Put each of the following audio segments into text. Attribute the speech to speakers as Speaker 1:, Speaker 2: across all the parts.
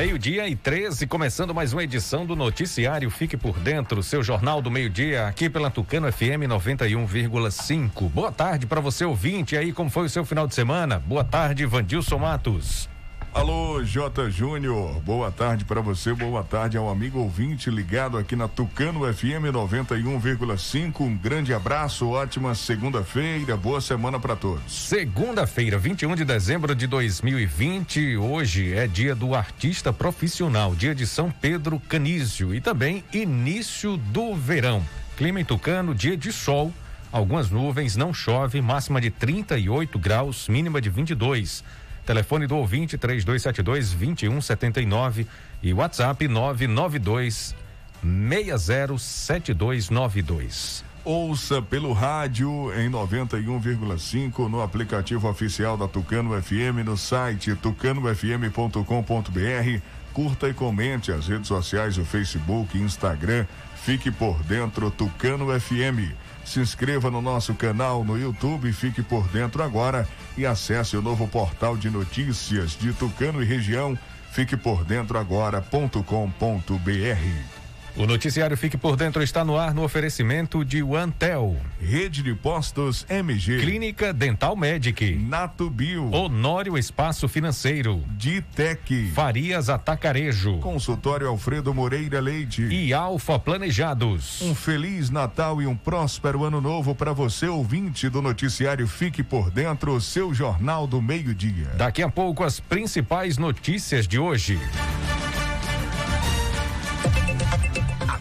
Speaker 1: Meio-dia e 13, começando mais uma edição do Noticiário Fique por Dentro, seu jornal do meio-dia, aqui pela Tucano FM 91,5. Boa tarde para você ouvinte. E aí, como foi o seu final de semana? Boa tarde, Vandilson Matos.
Speaker 2: Alô, J. Júnior, boa tarde para você, boa tarde ao amigo ouvinte ligado aqui na Tucano FM 91,5. Um grande abraço, ótima segunda-feira, boa semana para todos.
Speaker 1: Segunda-feira, 21 de dezembro de 2020. Hoje é dia do artista profissional, dia de São Pedro Canísio e também início do verão. Clima em Tucano, dia de sol, algumas nuvens, não chove, máxima de 38 graus, mínima de 22. Telefone do ouvinte 3272 2179 e WhatsApp 992 607292.
Speaker 2: Ouça pelo rádio em 91,5 no aplicativo oficial da Tucano FM no site tucanofm.com.br. Curta e comente as redes sociais, o Facebook, Instagram. Fique por dentro Tucano FM. Se inscreva no nosso canal no YouTube, fique por dentro agora e acesse o novo portal de notícias de Tucano e região. Fique por dentro agora.com.br.
Speaker 1: O noticiário Fique por Dentro está no ar no oferecimento de OneTel.
Speaker 2: Rede de Postos MG.
Speaker 1: Clínica Dental Medic.
Speaker 2: Nato Bio.
Speaker 1: Honório Espaço Financeiro.
Speaker 2: Ditec.
Speaker 1: Farias Atacarejo.
Speaker 2: Consultório Alfredo Moreira Leite.
Speaker 1: E Alfa Planejados.
Speaker 2: Um feliz Natal e um próspero ano novo para você, ouvinte do noticiário Fique por Dentro, seu jornal do meio-dia.
Speaker 1: Daqui a pouco as principais notícias de hoje.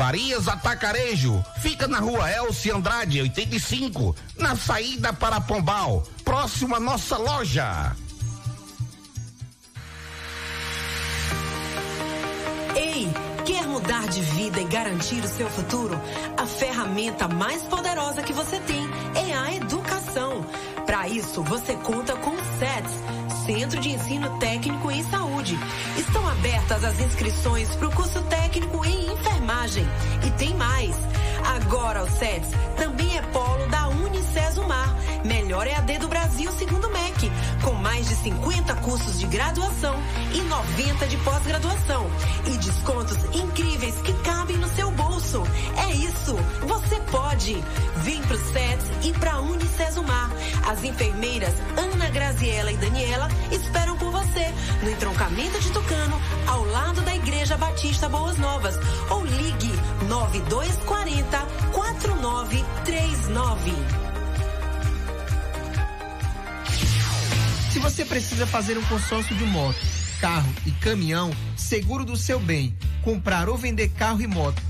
Speaker 3: Farias Atacarejo, fica na rua Elci Andrade, 85, na saída para Pombal, próximo à nossa loja.
Speaker 4: Ei, quer mudar de vida e garantir o seu futuro? A ferramenta mais poderosa que você tem é a educação. Para isso, você conta com o SETS, Centro de Ensino Técnico em Saúde. Estão abertas as inscrições para o curso técnico em enfermagem. E tem mais. Agora o SETS também é polo da Unicesumar melhor EAD do Brasil segundo o MEC, com mais de 50 cursos de graduação e 90 de pós-graduação e descontos incríveis que cabem no seu bolso. É isso, você pode. Vem pro SETS e pra Unicesumar. As enfermeiras Ana Graziela e Daniela esperam por você no entroncamento de Tucano, ao lado da Igreja Batista Boas Novas. Ou ligue 9240 4939.
Speaker 5: Se você precisa fazer um consórcio de moto, carro e caminhão, seguro do seu bem, comprar ou vender carro e moto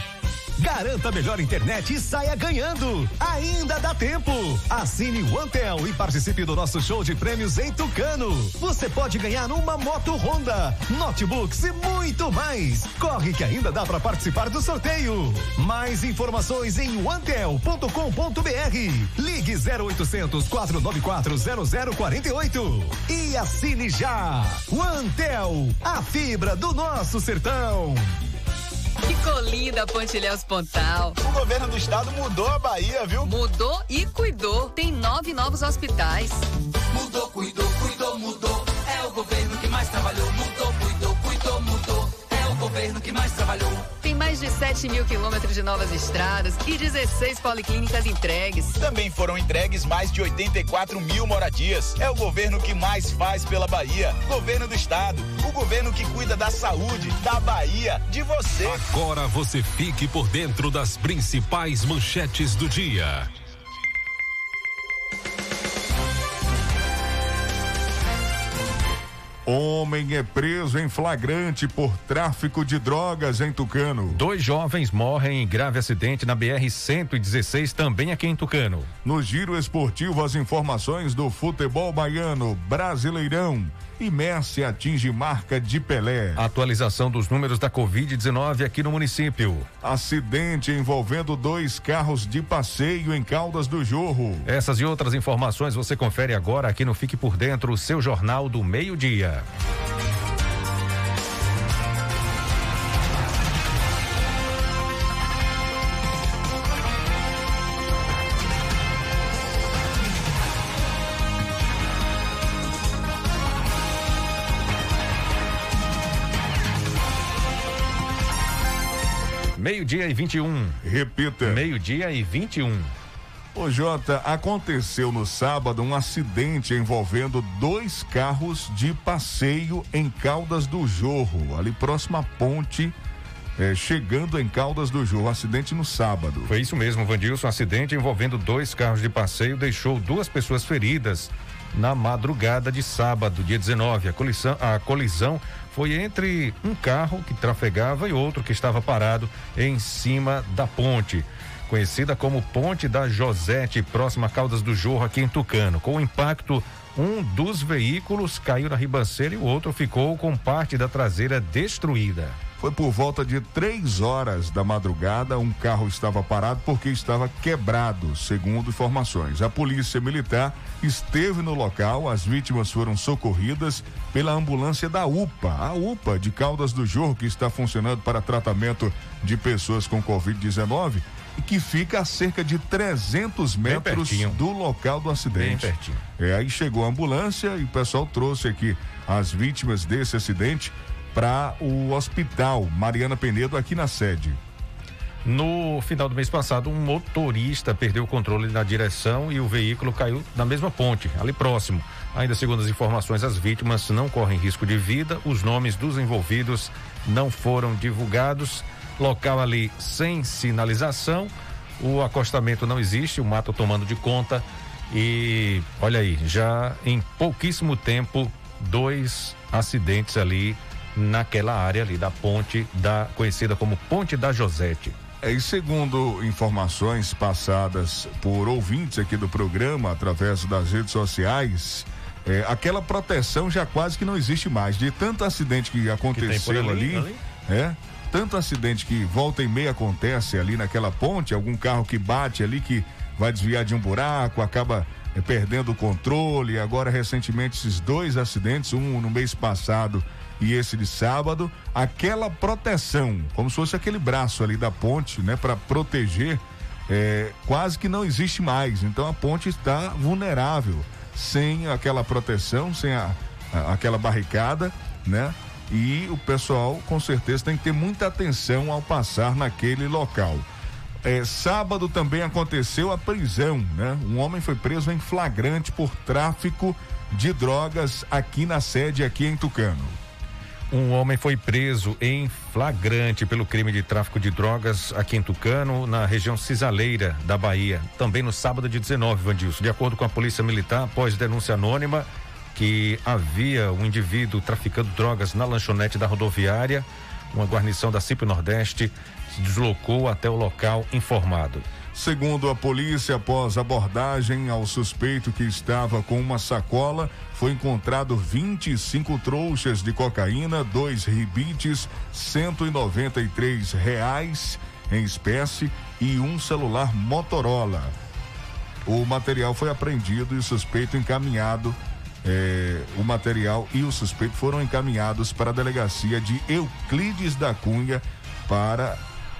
Speaker 6: Garanta a melhor internet e saia ganhando. Ainda dá tempo. Assine o Antel e participe do nosso show de prêmios em Tucano. Você pode ganhar uma moto Honda, notebooks e muito mais. Corre que ainda dá para participar do sorteio. Mais informações em antel.com.br. Ligue 0800 494 0048 e assine já. Antel, a fibra do nosso sertão.
Speaker 7: Ficou linda a Pontilhéus Pontal.
Speaker 8: O governo do estado mudou a Bahia, viu?
Speaker 7: Mudou e cuidou. Tem nove novos hospitais. 7 mil quilômetros de novas estradas e 16 policlínicas entregues.
Speaker 8: Também foram entregues mais de 84 mil moradias. É o governo que mais faz pela Bahia. Governo do Estado. O governo que cuida da saúde, da Bahia, de você.
Speaker 9: Agora você fique por dentro das principais manchetes do dia.
Speaker 2: Homem é preso em flagrante por tráfico de drogas em Tucano.
Speaker 1: Dois jovens morrem em grave acidente na BR-116, também aqui em Tucano.
Speaker 2: No giro esportivo, as informações do futebol baiano, Brasileirão e Messi atinge marca de Pelé.
Speaker 1: Atualização dos números da Covid-19 aqui no município.
Speaker 2: Acidente envolvendo dois carros de passeio em Caldas do Jorro.
Speaker 1: Essas e outras informações você confere agora aqui no Fique por Dentro, o seu Jornal do Meio-Dia. Meio-dia e 21.
Speaker 2: Repita.
Speaker 1: Meio-dia e 21.
Speaker 2: Ô Jota, aconteceu no sábado um acidente envolvendo dois carros de passeio em Caldas do Jorro, ali próximo à ponte, eh, chegando em Caldas do Jorro. Acidente no sábado.
Speaker 1: Foi isso mesmo, Vandilson. Acidente envolvendo dois carros de passeio deixou duas pessoas feridas na madrugada de sábado, dia 19. A colisão, a colisão foi entre um carro que trafegava e outro que estava parado em cima da ponte conhecida como Ponte da Josete, próxima a Caldas do Jorro, aqui em Tucano. Com o impacto, um dos veículos caiu na ribanceira e o outro ficou com parte da traseira destruída.
Speaker 2: Foi por volta de três horas da madrugada, um carro estava parado porque estava quebrado, segundo informações. A polícia militar esteve no local, as vítimas foram socorridas pela ambulância da UPA, a UPA de Caldas do Jorro, que está funcionando para tratamento de pessoas com Covid-19 e que fica a cerca de 300 metros do local do acidente.
Speaker 1: Bem pertinho.
Speaker 2: É, aí chegou a ambulância e o pessoal trouxe aqui as vítimas desse acidente para o hospital Mariana Penedo aqui na sede.
Speaker 1: No final do mês passado, um motorista perdeu o controle na direção e o veículo caiu na mesma ponte, ali próximo. Ainda segundo as informações, as vítimas não correm risco de vida. Os nomes dos envolvidos não foram divulgados. Local ali sem sinalização. O acostamento não existe, o mato tomando de conta. E olha aí, já em pouquíssimo tempo, dois acidentes ali naquela área ali da ponte da conhecida como Ponte da Josete.
Speaker 2: É, e segundo informações passadas por ouvintes aqui do programa, através das redes sociais, é, aquela proteção já quase que não existe mais. De tanto acidente que aconteceu que ali, ali, é, tanto acidente que volta e meia acontece ali naquela ponte, algum carro que bate ali que vai desviar de um buraco, acaba é, perdendo o controle. Agora, recentemente, esses dois acidentes, um no mês passado e esse de sábado, aquela proteção, como se fosse aquele braço ali da ponte, né, para proteger, é, quase que não existe mais. Então a ponte está vulnerável, sem aquela proteção, sem a, a, aquela barricada, né? E o pessoal com certeza tem que ter muita atenção ao passar naquele local. É, sábado também aconteceu a prisão, né? Um homem foi preso em flagrante por tráfico de drogas aqui na sede, aqui em Tucano.
Speaker 1: Um homem foi preso em flagrante pelo crime de tráfico de drogas aqui em Tucano, na região cisaleira da Bahia. Também no sábado de 19, Vandilson. De acordo com a Polícia Militar, após denúncia anônima que havia um indivíduo traficando drogas na lanchonete da rodoviária, uma guarnição da CIP Nordeste se deslocou até o local informado.
Speaker 2: Segundo a polícia, após abordagem ao suspeito que estava com uma sacola, foi encontrado 25 trouxas de cocaína, dois ribites, 193 reais em espécie e um celular Motorola. O material foi apreendido e o suspeito encaminhado. Eh, o material e o suspeito foram encaminhados para a delegacia de Euclides da Cunha para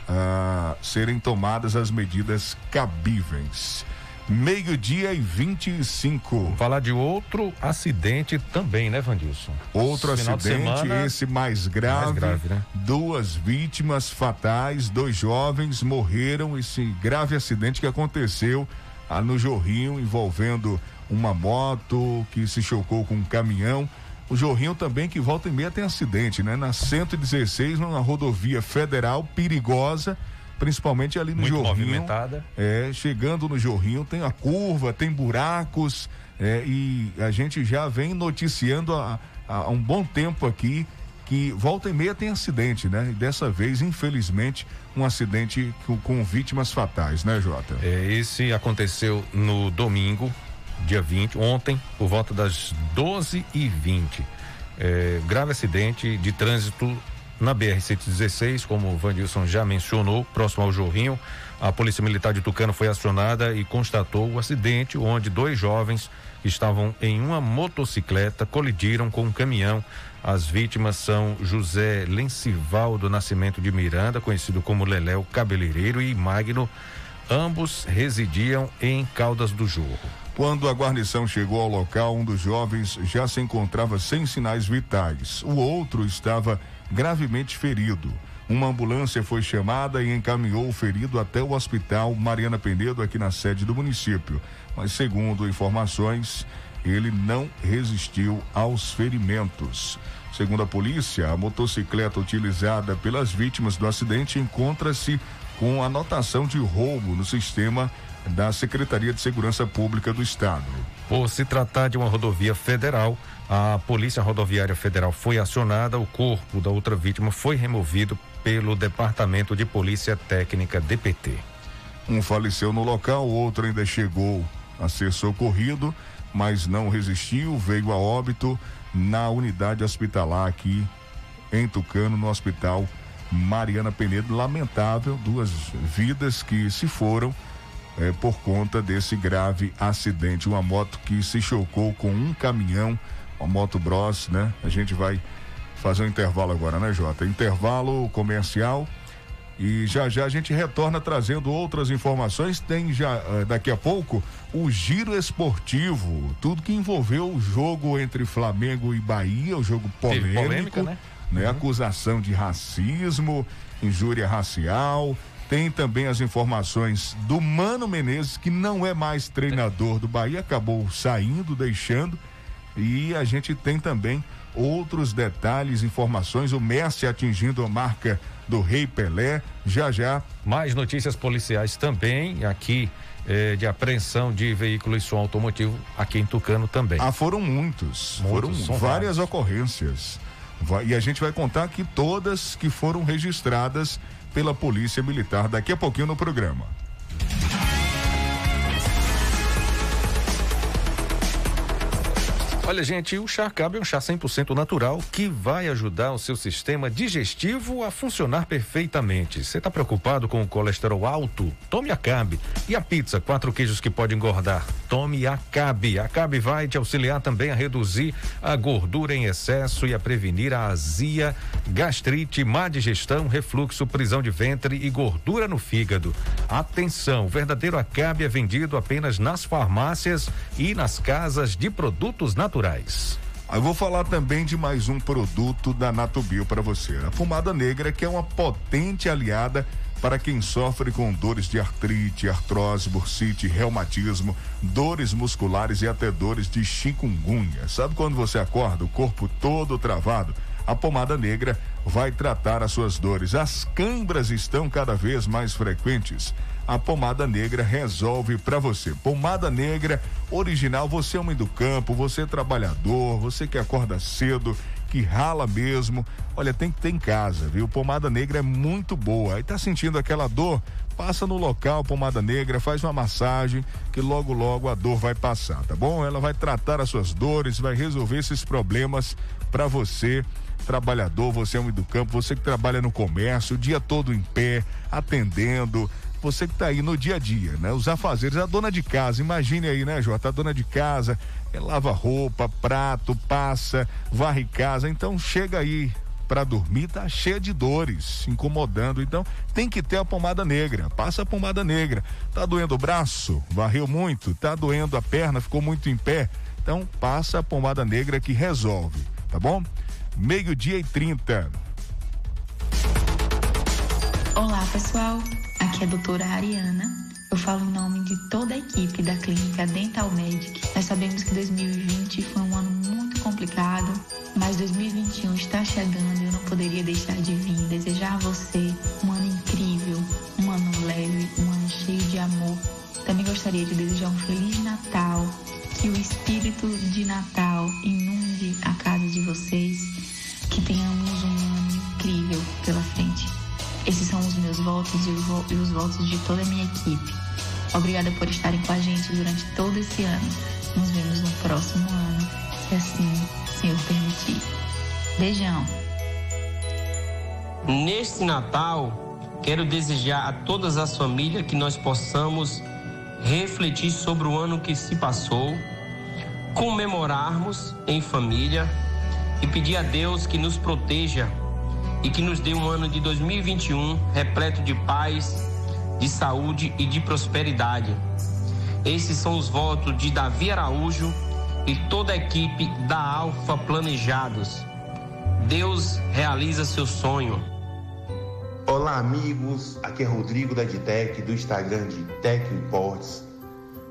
Speaker 2: a serem tomadas as medidas cabíveis. Meio-dia e 25.
Speaker 1: Vamos falar de outro acidente também, né, Vandilson?
Speaker 2: Outro Final acidente, semana, esse mais grave. Mais grave né? Duas vítimas fatais, dois jovens morreram. Esse grave acidente que aconteceu ah, no Jorrinho, envolvendo uma moto que se chocou com um caminhão. O Jorrinho também, que volta e meia tem acidente, né? Na 116, numa rodovia federal perigosa, principalmente ali no Muito Jorrinho.
Speaker 1: movimentada.
Speaker 2: É, chegando no Jorrinho, tem a curva, tem buracos, é, e a gente já vem noticiando há, há um bom tempo aqui que volta e meia tem acidente, né? E dessa vez, infelizmente, um acidente com, com vítimas fatais, né, Jota?
Speaker 1: É, esse aconteceu no domingo, dia 20, ontem, por volta das 12 e 20 é, grave acidente de trânsito na BR-116, como o Vandilson já mencionou, próximo ao Jorrinho. A Polícia Militar de Tucano foi acionada e constatou o acidente onde dois jovens que estavam em uma motocicleta colidiram com um caminhão. As vítimas são José Lencival do Nascimento de Miranda, conhecido como Leléu Cabeleireiro, e Magno. Ambos residiam em Caldas do Jorro.
Speaker 2: Quando a guarnição chegou ao local, um dos jovens já se encontrava sem sinais vitais. O outro estava gravemente ferido. Uma ambulância foi chamada e encaminhou o ferido até o hospital Mariana Penedo, aqui na sede do município. Mas, segundo informações, ele não resistiu aos ferimentos. Segundo a polícia, a motocicleta utilizada pelas vítimas do acidente encontra-se com anotação de roubo no sistema da Secretaria de Segurança Pública do Estado.
Speaker 1: Por se tratar de uma rodovia federal, a Polícia Rodoviária Federal foi acionada, o corpo da outra vítima foi removido pelo Departamento de Polícia Técnica DPT.
Speaker 2: Um faleceu no local, outro ainda chegou a ser socorrido, mas não resistiu, veio a óbito na unidade hospitalar aqui em Tucano, no Hospital Mariana Penedo. Lamentável, duas vidas que se foram é, por conta desse grave acidente. Uma moto que se chocou com um caminhão, uma moto Bros, né? A gente vai fazer um intervalo agora, né, Jota? Intervalo comercial. E já já a gente retorna trazendo outras informações. Tem já eh, daqui a pouco o giro esportivo, tudo que envolveu o jogo entre Flamengo e Bahia, o jogo polêmico, polêmica, né? né? Uhum. Acusação de racismo, injúria racial Tem também as informações do Mano Menezes, que não é mais treinador do Bahia, acabou saindo, deixando. E a gente tem também outros detalhes, informações. O Messi atingindo a marca do Rei Pelé. Já já.
Speaker 1: Mais notícias policiais também aqui. Eh, de apreensão de veículo e som automotivo aqui em Tucano também.
Speaker 2: Ah, foram muitos.
Speaker 1: Muitos,
Speaker 2: foram várias
Speaker 1: vários.
Speaker 2: ocorrências. Vai- e a gente vai contar aqui todas que foram registradas pela Polícia Militar daqui a pouquinho no programa.
Speaker 1: Olha, gente, o chá Acabe é um chá 100% natural que vai ajudar o seu sistema digestivo a funcionar perfeitamente. Você está preocupado com o colesterol alto? Tome Acabe. E a pizza, quatro queijos que pode engordar? Tome Acabe. Acabe vai te auxiliar também a reduzir a gordura em excesso e a prevenir a azia, gastrite, má digestão, refluxo, prisão de ventre e gordura no fígado. Atenção, o verdadeiro Acabe é vendido apenas nas farmácias e nas casas de produtos naturais.
Speaker 2: Eu vou falar também de mais um produto da Natubio para você. A pomada negra, que é uma potente aliada para quem sofre com dores de artrite, artrose, bursite, reumatismo, dores musculares e até dores de chikungunya. Sabe quando você acorda, o corpo todo travado? A pomada negra vai tratar as suas dores. As câimbras estão cada vez mais frequentes. A pomada negra resolve para você. Pomada negra original, você é homem do campo, você é trabalhador, você que acorda cedo, que rala mesmo. Olha, tem que ter em casa, viu? Pomada negra é muito boa. Aí tá sentindo aquela dor? Passa no local, pomada negra, faz uma massagem, que logo logo a dor vai passar, tá bom? Ela vai tratar as suas dores, vai resolver esses problemas para você trabalhador, você é homem do campo, você que trabalha no comércio, o dia todo em pé, atendendo, você que tá aí no dia a dia, né? Os afazeres, a dona de casa, imagine aí, né, Jota? A dona de casa, é, lava roupa, prato, passa, varre casa, então chega aí para dormir, tá cheia de dores, incomodando, então tem que ter a pomada negra, passa a pomada negra. Tá doendo o braço? Varreu muito? Tá doendo a perna? Ficou muito em pé? Então passa a pomada negra que resolve, tá bom? Meio-dia e 30.
Speaker 10: Olá, pessoal. É a doutora Ariana. Eu falo em nome de toda a equipe da clínica Dental Medic. Nós sabemos que 2020 foi um ano muito complicado, mas 2021 está chegando e eu não poderia deixar de vir desejar a você um ano incrível, um ano leve, um ano cheio de amor. Também gostaria de desejar um feliz Natal, que o espírito de Natal inunde a casa de vocês, que tenhamos um ano incrível pela frente. Esses são os meus votos e os, vo- os votos de toda a minha equipe. Obrigada por estarem com a gente durante todo esse ano. Nos vemos no próximo ano, se assim Senhor permitir. Beijão.
Speaker 11: Neste Natal, quero desejar a todas as famílias que nós possamos refletir sobre o ano que se passou, comemorarmos em família e pedir a Deus que nos proteja e que nos dê um ano de 2021 repleto de paz, de saúde e de prosperidade. Esses são os votos de Davi Araújo e toda a equipe da Alfa Planejados. Deus realiza seu sonho.
Speaker 8: Olá, amigos. Aqui é Rodrigo da Ditec, do Instagram de Tech Imports.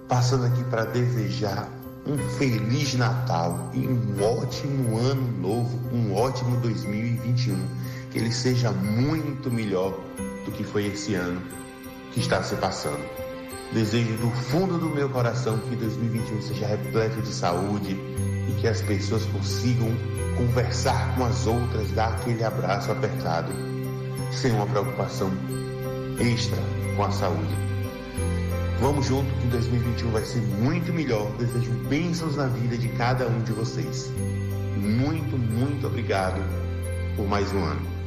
Speaker 8: Passando aqui para desejar um feliz Natal e um ótimo ano novo, um ótimo 2021. Que ele seja muito melhor do que foi esse ano que está se passando. Desejo do fundo do meu coração que 2021 seja repleto de saúde e que as pessoas consigam conversar com as outras, dar aquele abraço apertado sem uma preocupação extra com a saúde. Vamos junto que 2021 vai ser muito melhor. Desejo bênçãos na vida de cada um de vocês. Muito, muito obrigado por mais um ano.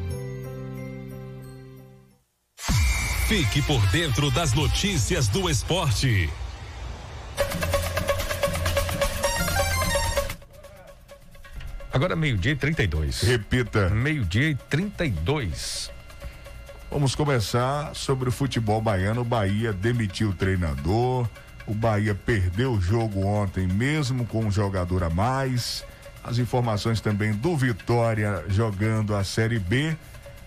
Speaker 9: Fique por dentro das notícias do esporte.
Speaker 1: Agora meio-dia e 32.
Speaker 2: Repita.
Speaker 1: Meio-dia e 32.
Speaker 2: Vamos começar sobre o futebol baiano. O Bahia demitiu o treinador. O Bahia perdeu o jogo ontem, mesmo com um jogador a mais. As informações também do Vitória jogando a Série B.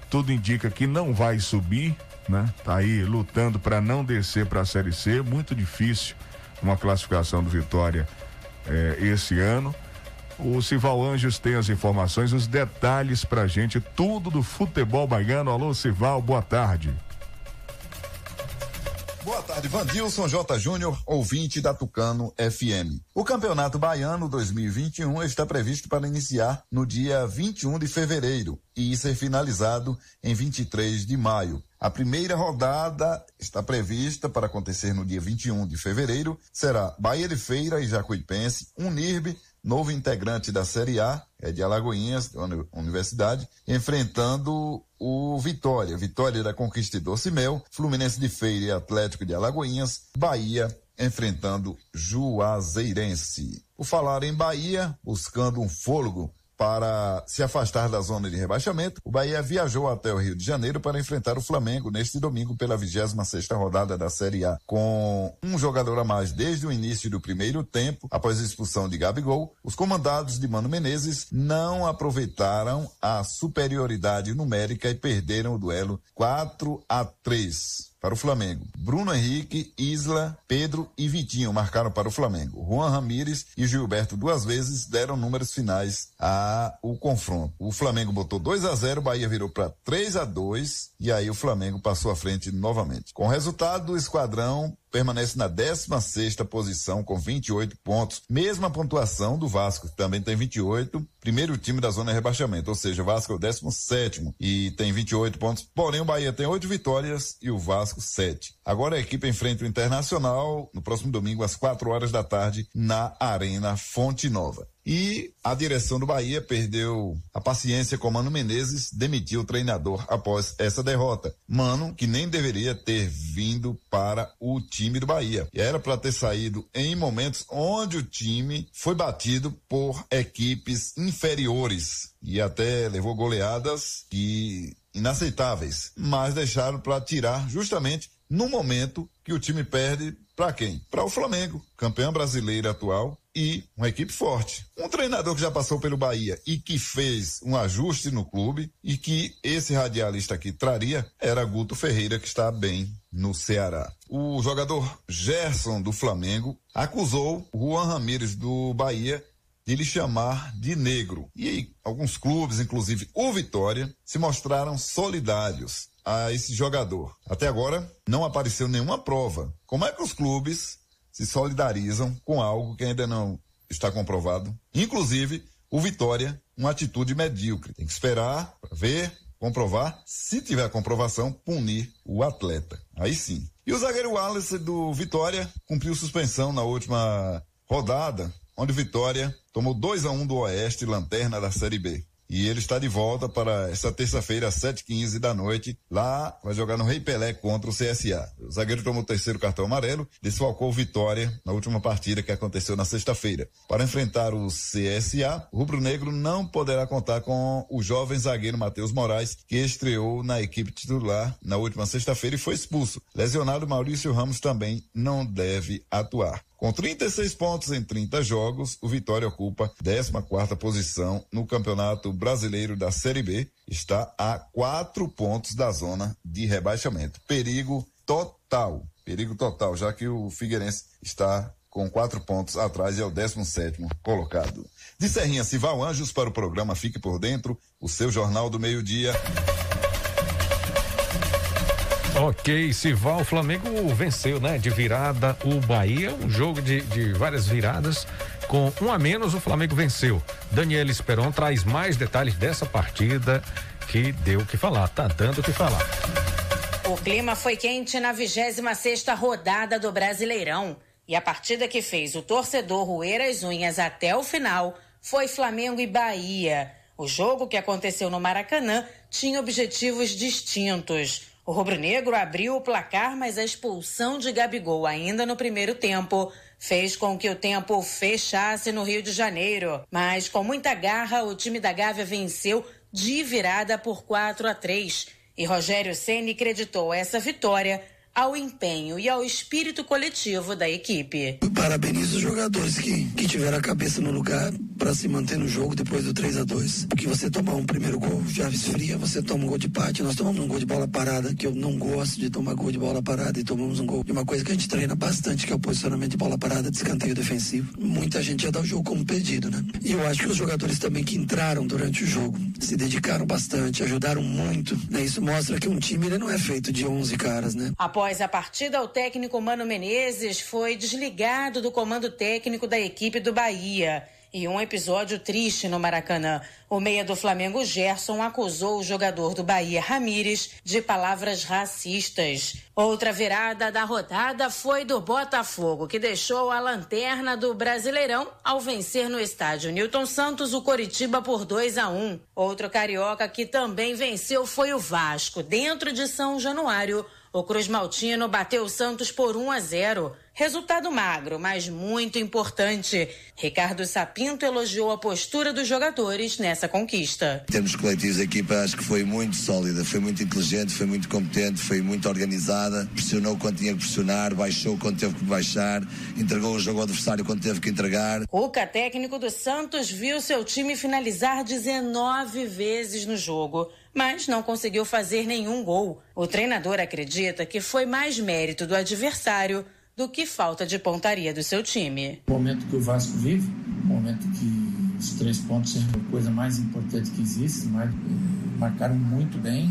Speaker 2: Tudo indica que não vai subir. Né? Tá aí lutando para não descer para a Série C, muito difícil uma classificação do Vitória eh, esse ano. O Sival Anjos tem as informações, os detalhes pra gente, tudo do futebol baiano. Alô, Sival, boa tarde.
Speaker 12: Boa tarde, Vandilson J. Júnior, ouvinte da Tucano FM. O Campeonato Baiano 2021 está previsto para iniciar no dia 21 de fevereiro e ser finalizado em 23 de maio. A primeira rodada está prevista para acontecer no dia 21 de fevereiro. Será Bahia de Feira e Jacuipense, Unirbe, novo integrante da Série A, é de Alagoinhas, Universidade, enfrentando o Vitória. Vitória da Conquistador Cimel, Fluminense de Feira e Atlético de Alagoinhas, Bahia enfrentando Juazeirense. Por falar em Bahia, buscando um fôlego para se afastar da zona de rebaixamento, o Bahia viajou até o Rio de Janeiro para enfrentar o Flamengo neste domingo pela 26 sexta rodada da Série A. Com um jogador a mais desde o início do primeiro tempo, após a expulsão de Gabigol, os comandados de Mano Menezes não aproveitaram a superioridade numérica e perderam o duelo 4 a 3 para o Flamengo. Bruno Henrique, Isla, Pedro e Vitinho marcaram para o Flamengo. Juan Ramírez e Gilberto duas vezes deram números finais a o confronto. O Flamengo botou 2 a 0, Bahia virou para 3 a 2 e aí o Flamengo passou à frente novamente. Com o resultado, o esquadrão permanece na 16 posição com 28 pontos, mesma pontuação do Vasco, que também tem 28, primeiro time da zona de rebaixamento, ou seja, o Vasco é o 17 e tem 28 pontos, porém o Bahia tem 8 vitórias e o Vasco 7. Agora a equipe enfrenta o Internacional no próximo domingo às 4 horas da tarde na Arena Fonte Nova. E a direção do Bahia perdeu a paciência com Mano Menezes, demitiu o treinador após essa derrota. Mano, que nem deveria ter vindo para o time do Bahia. Era para ter saído em momentos onde o time foi batido por equipes inferiores e até levou goleadas que inaceitáveis, mas deixaram para tirar justamente no momento que o time perde para quem? Para o Flamengo, campeão brasileiro atual e uma equipe forte. Um treinador que já passou pelo Bahia e que fez um ajuste no clube e que esse radialista aqui traria era Guto Ferreira, que está bem no Ceará. O jogador Gerson do Flamengo acusou Juan Ramírez do Bahia de lhe chamar de negro. E alguns clubes, inclusive o Vitória, se mostraram solidários a esse jogador. Até agora, não apareceu nenhuma prova. Como é que os clubes se solidarizam com algo que ainda não está comprovado? Inclusive, o Vitória, uma atitude medíocre. Tem que esperar ver, comprovar. Se tiver comprovação, punir o atleta. Aí sim. E o zagueiro Wallace do Vitória cumpriu suspensão na última rodada, onde Vitória tomou 2 a 1 um do Oeste, lanterna da Série B. E ele está de volta para essa terça-feira, às 7h15 da noite. Lá vai jogar no Rei Pelé contra o CSA. O zagueiro tomou o terceiro cartão amarelo, desfalcou Vitória na última partida que aconteceu na sexta-feira. Para enfrentar o CSA, o Rubro Negro não poderá contar com o jovem zagueiro Matheus Moraes, que estreou na equipe titular na última sexta-feira e foi expulso. Lesionado Maurício Ramos também não deve atuar. Com 36 pontos em 30 jogos, o Vitória ocupa 14 posição no Campeonato Brasileiro da Série B. Está a quatro pontos da zona de rebaixamento. Perigo total. Perigo total, já que o Figueirense está com quatro pontos atrás e é o 17 colocado. De Serrinha Cival Anjos para o programa Fique por Dentro, o seu jornal do meio-dia.
Speaker 1: Ok, Sival, o Flamengo venceu, né? De virada o Bahia, um jogo de, de várias viradas. Com um a menos, o Flamengo venceu. Daniel Esperon traz mais detalhes dessa partida que deu o que falar, tá dando o que falar.
Speaker 13: O clima foi quente na 26 sexta rodada do Brasileirão. E a partida que fez o torcedor roer as unhas até o final foi Flamengo e Bahia. O jogo que aconteceu no Maracanã tinha objetivos distintos. O rubro-negro abriu o placar, mas a expulsão de Gabigol ainda no primeiro tempo fez com que o tempo fechasse no Rio de Janeiro. Mas com muita garra, o time da Gávea venceu de virada por 4 a 3. E Rogério Ceni creditou essa vitória ao empenho e ao espírito coletivo da equipe.
Speaker 14: Parabenizo os jogadores que, que tiveram a cabeça no lugar para se manter no jogo depois do 3 a 2 Porque você tomar um primeiro gol já esfria, você toma um gol de empate, nós tomamos um gol de bola parada, que eu não gosto de tomar gol de bola parada, e tomamos um gol de uma coisa que a gente treina bastante, que é o posicionamento de bola parada de escanteio defensivo. Muita gente já dá o jogo como perdido, né? E eu acho que os jogadores também que entraram durante o jogo se dedicaram bastante, ajudaram muito, né? Isso mostra que um time ele não é feito de 11 caras, né?
Speaker 13: Após a partida, o técnico Mano Menezes foi desligado do comando técnico da equipe do Bahia. E um episódio triste no Maracanã. O meia do Flamengo, Gerson, acusou o jogador do Bahia, Ramires, de palavras racistas. Outra virada da rodada foi do Botafogo, que deixou a lanterna do Brasileirão ao vencer no estádio Newton Santos o Coritiba por 2 a 1. Outro carioca que também venceu foi o Vasco, dentro de São Januário. O Cruz Maltino bateu o Santos por 1 a 0. Resultado magro, mas muito importante. Ricardo Sapinto elogiou a postura dos jogadores nessa conquista.
Speaker 15: Em termos coletivos, a equipa acho que foi muito sólida, foi muito inteligente, foi muito competente, foi muito organizada, pressionou quando tinha que pressionar, baixou quando teve que baixar, entregou o jogo ao adversário quando teve que entregar.
Speaker 13: O técnico do Santos viu seu time finalizar 19 vezes no jogo mas não conseguiu fazer nenhum gol. O treinador acredita que foi mais mérito do adversário do que falta de pontaria do seu time.
Speaker 16: O momento que o Vasco vive, o momento que os três pontos são a coisa mais importante que existe, mas marcaram muito bem.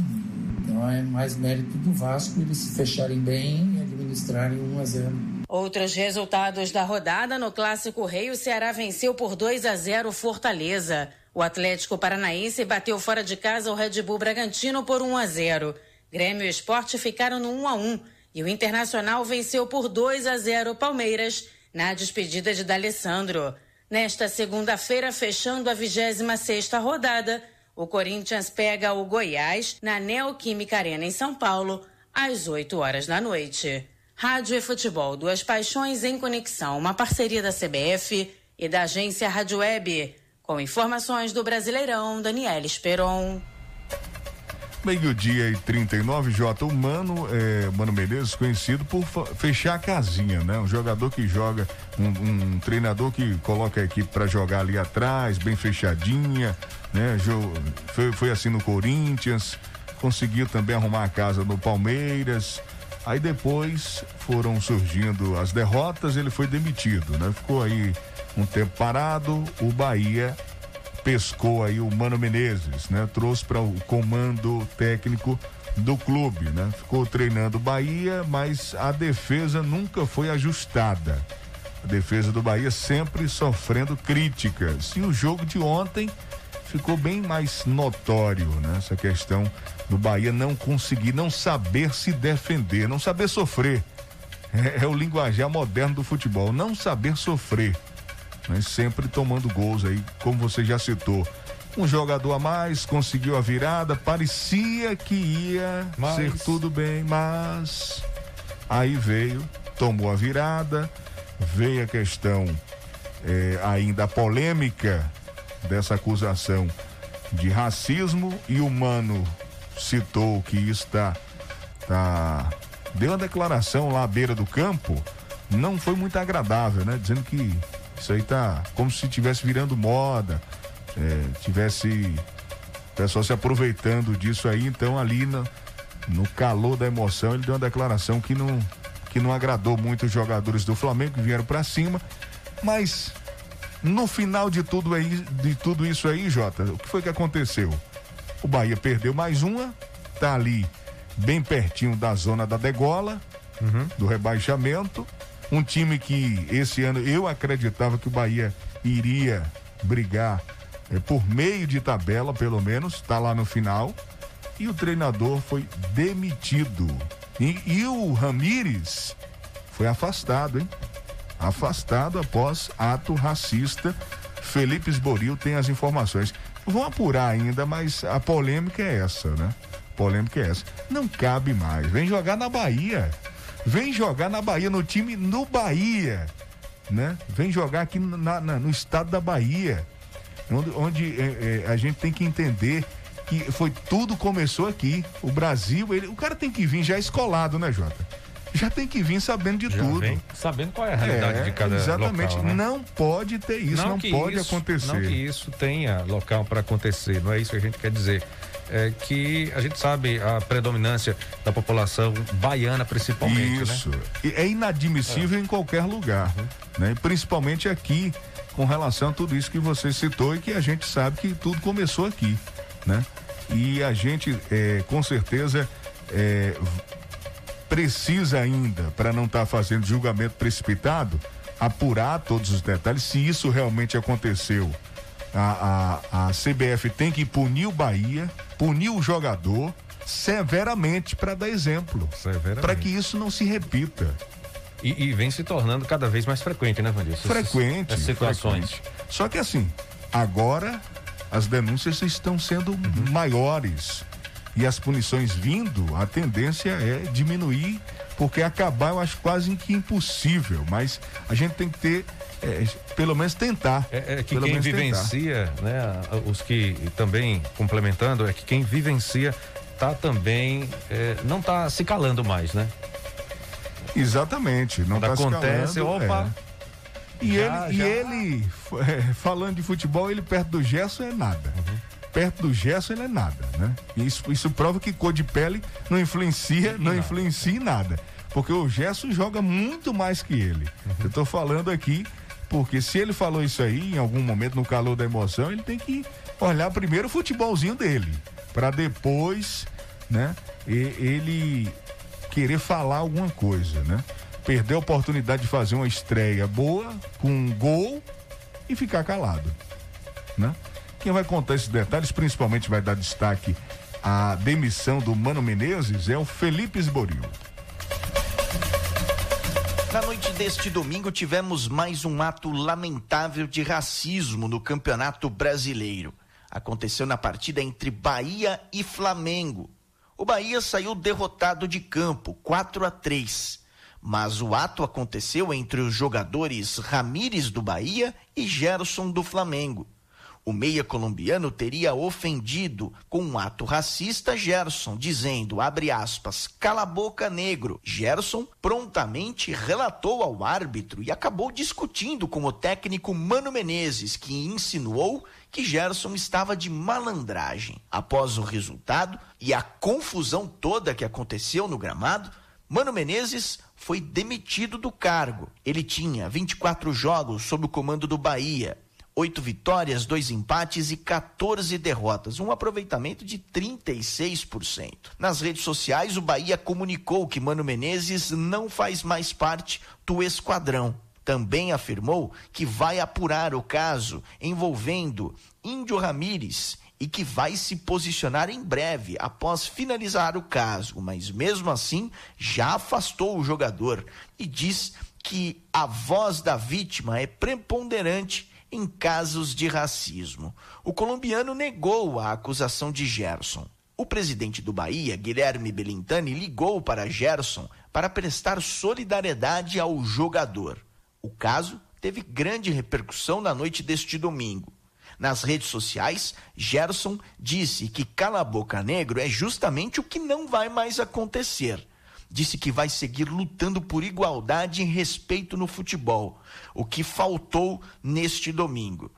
Speaker 16: Então é mais mérito do Vasco eles se fecharem bem e administrarem 1 a 0.
Speaker 13: Outros resultados da rodada no Clássico Rei, o Ceará venceu por 2 a 0 Fortaleza. O Atlético Paranaense bateu fora de casa o Red Bull Bragantino por 1 a 0. Grêmio e Esporte ficaram no 1 a 1 e o Internacional venceu por 2 a 0 o Palmeiras na despedida de D'Alessandro. Nesta segunda-feira, fechando a 26ª rodada, o Corinthians pega o Goiás na Neoquímica Arena em São Paulo às 8 horas da noite. Rádio e Futebol, duas paixões em conexão, uma parceria da CBF e da agência Rádio Web. Com informações do Brasileirão, Daniela Esperon.
Speaker 2: Meio-dia e 39, Jota. O Mano, é, Mano Menezes, conhecido por fechar a casinha, né? Um jogador que joga, um, um treinador que coloca a equipe para jogar ali atrás, bem fechadinha, né? Foi, foi assim no Corinthians, conseguiu também arrumar a casa no Palmeiras. Aí depois foram surgindo as derrotas, ele foi demitido, né? Ficou aí um tempo parado, o Bahia pescou aí o Mano Menezes, né? Trouxe para o comando técnico do clube, né? Ficou treinando o Bahia, mas a defesa nunca foi ajustada. A defesa do Bahia sempre sofrendo críticas. E o jogo de ontem ficou bem mais notório, né? Essa questão do Bahia não conseguir, não saber se defender, não saber sofrer. É, é o linguajar moderno do futebol, não saber sofrer mas sempre tomando gols aí, como você já citou. Um jogador a mais conseguiu a virada, parecia que ia mas... ser tudo bem, mas aí veio, tomou a virada, veio a questão é, ainda polêmica dessa acusação de racismo e o Mano citou que está tá, deu uma declaração lá à beira do campo, não foi muito agradável, né? Dizendo que isso aí tá como se estivesse virando moda, é, tivesse o pessoal se aproveitando disso aí, então ali no, no calor da emoção ele deu uma declaração que não, que não agradou muito os jogadores do Flamengo que vieram para cima, mas no final de tudo aí, de tudo isso aí, Jota, o que foi que aconteceu? O Bahia perdeu mais uma, tá ali bem pertinho da zona da degola, uhum. do rebaixamento. Um time que esse ano eu acreditava que o Bahia iria brigar é, por meio de tabela, pelo menos, está lá no final. E o treinador foi demitido. E, e o Ramires foi afastado, hein? Afastado após ato racista. Felipe Esboril tem as informações. Vão apurar ainda, mas a polêmica é essa, né? polêmica é essa. Não cabe mais. Vem jogar na Bahia. Vem jogar na Bahia, no time no Bahia, né? Vem jogar aqui na, na, no estado da Bahia, onde, onde é, é, a gente tem que entender que foi tudo começou aqui. O Brasil, ele, o cara tem que vir já escolado, né, Jota? já tem que vir sabendo de
Speaker 1: Já
Speaker 2: tudo.
Speaker 1: vem sabendo qual é a realidade
Speaker 2: É,
Speaker 1: de cada
Speaker 2: Exatamente.
Speaker 1: local, né?
Speaker 2: Não pode ter isso, não,
Speaker 1: que
Speaker 2: pode
Speaker 1: isso-
Speaker 2: acontecer.
Speaker 1: Não que isso tenha local para acontecer, não é isso que a gente quer dizer. É que a gente sabe a predominância da população baiana, principalmente.
Speaker 2: Isso.
Speaker 1: Né?
Speaker 2: E É inadmissível em qualquer lugar, né? E Principalmente aqui, com relação a tudo isso que você citou e que a gente sabe que tudo começou aqui, né? E a gente, é, com certeza, é, precisa ainda, para não estar fazendo julgamento precipitado, apurar todos os detalhes, se isso realmente aconteceu. A, a, a CBF tem que punir o Bahia, punir o jogador severamente para dar exemplo. Para que isso não se repita.
Speaker 1: E, e vem se tornando cada vez mais frequente, né, Vandir? Essas-
Speaker 2: Frequente.
Speaker 1: Essas situações.
Speaker 2: frequente. Só que assim, agora as denúncias estão sendo
Speaker 1: Uhum.
Speaker 2: maiores. E as punições vindo, a tendência é diminuir, porque acabar eu acho quase que impossível. Mas a gente tem que ter, é, pelo menos tentar.
Speaker 1: É que
Speaker 2: pelo
Speaker 1: quem
Speaker 2: menos tentar.
Speaker 1: vivencia, né, os que também complementando, é que quem vivencia tá também é, não tá se calando mais, né?
Speaker 2: Exatamente. Não
Speaker 1: Quando
Speaker 2: tá
Speaker 1: acontece,
Speaker 2: escalando,
Speaker 1: opa.
Speaker 2: é. E
Speaker 1: Já-
Speaker 2: ele,
Speaker 1: já-
Speaker 2: e ele é, falando de futebol, ele perto do Gerson é nada.
Speaker 1: Uhum.
Speaker 2: Perto do Gerson ele é nada, né? Isso, isso prova que cor de pele não influencia, não influencia em nada. Porque o Gerson joga muito mais que ele.
Speaker 1: Uhum.
Speaker 2: Eu tô falando aqui porque se ele falou isso aí em algum momento no calor da emoção, ele tem que olhar primeiro o futebolzinho dele, para depois, né, ele querer falar alguma coisa, né? Perder a oportunidade de fazer uma estreia boa, com um gol e ficar calado, né? Quem vai contar esses detalhes, principalmente vai dar destaque à demissão do Mano Menezes, é o Felipe Esboril.
Speaker 17: Na noite deste domingo, tivemos mais um ato lamentável de racismo no Campeonato Brasileiro. Aconteceu na partida entre Bahia e Flamengo. O Bahia saiu derrotado de campo, 4 a 3. Mas o ato aconteceu entre os jogadores Ramires do Bahia e Gerson do Flamengo. O meia colombiano teria ofendido com um ato racista Gerson, dizendo, abre aspas, cala a boca negro. Gerson prontamente relatou ao árbitro e acabou discutindo com o técnico Mano Menezes, que insinuou que Gerson estava de malandragem. Após o resultado e a confusão toda que aconteceu no gramado, Mano Menezes foi demitido do cargo. Ele tinha 24 jogos sob o comando do Bahia, oito vitórias, dois empates e 14 derrotas, um aproveitamento de 36%. Nas redes sociais, o Bahia comunicou que Mano Menezes não faz mais parte do esquadrão. Também afirmou que vai apurar o caso envolvendo Índio Ramírez e que vai se posicionar em breve após finalizar o caso, mas mesmo assim já afastou o jogador e diz que a voz da vítima é preponderante em casos de racismo. O colombiano negou a acusação de Gerson. O presidente do Bahia, Guilherme Belintani, ligou para Gerson para prestar solidariedade ao jogador. O caso teve grande repercussão na noite deste domingo. Nas redes sociais, Gerson disse que Cala a Boca Negro é justamente o que não vai mais acontecer. Disse que vai seguir lutando por igualdade e respeito no futebol, o que faltou neste domingo.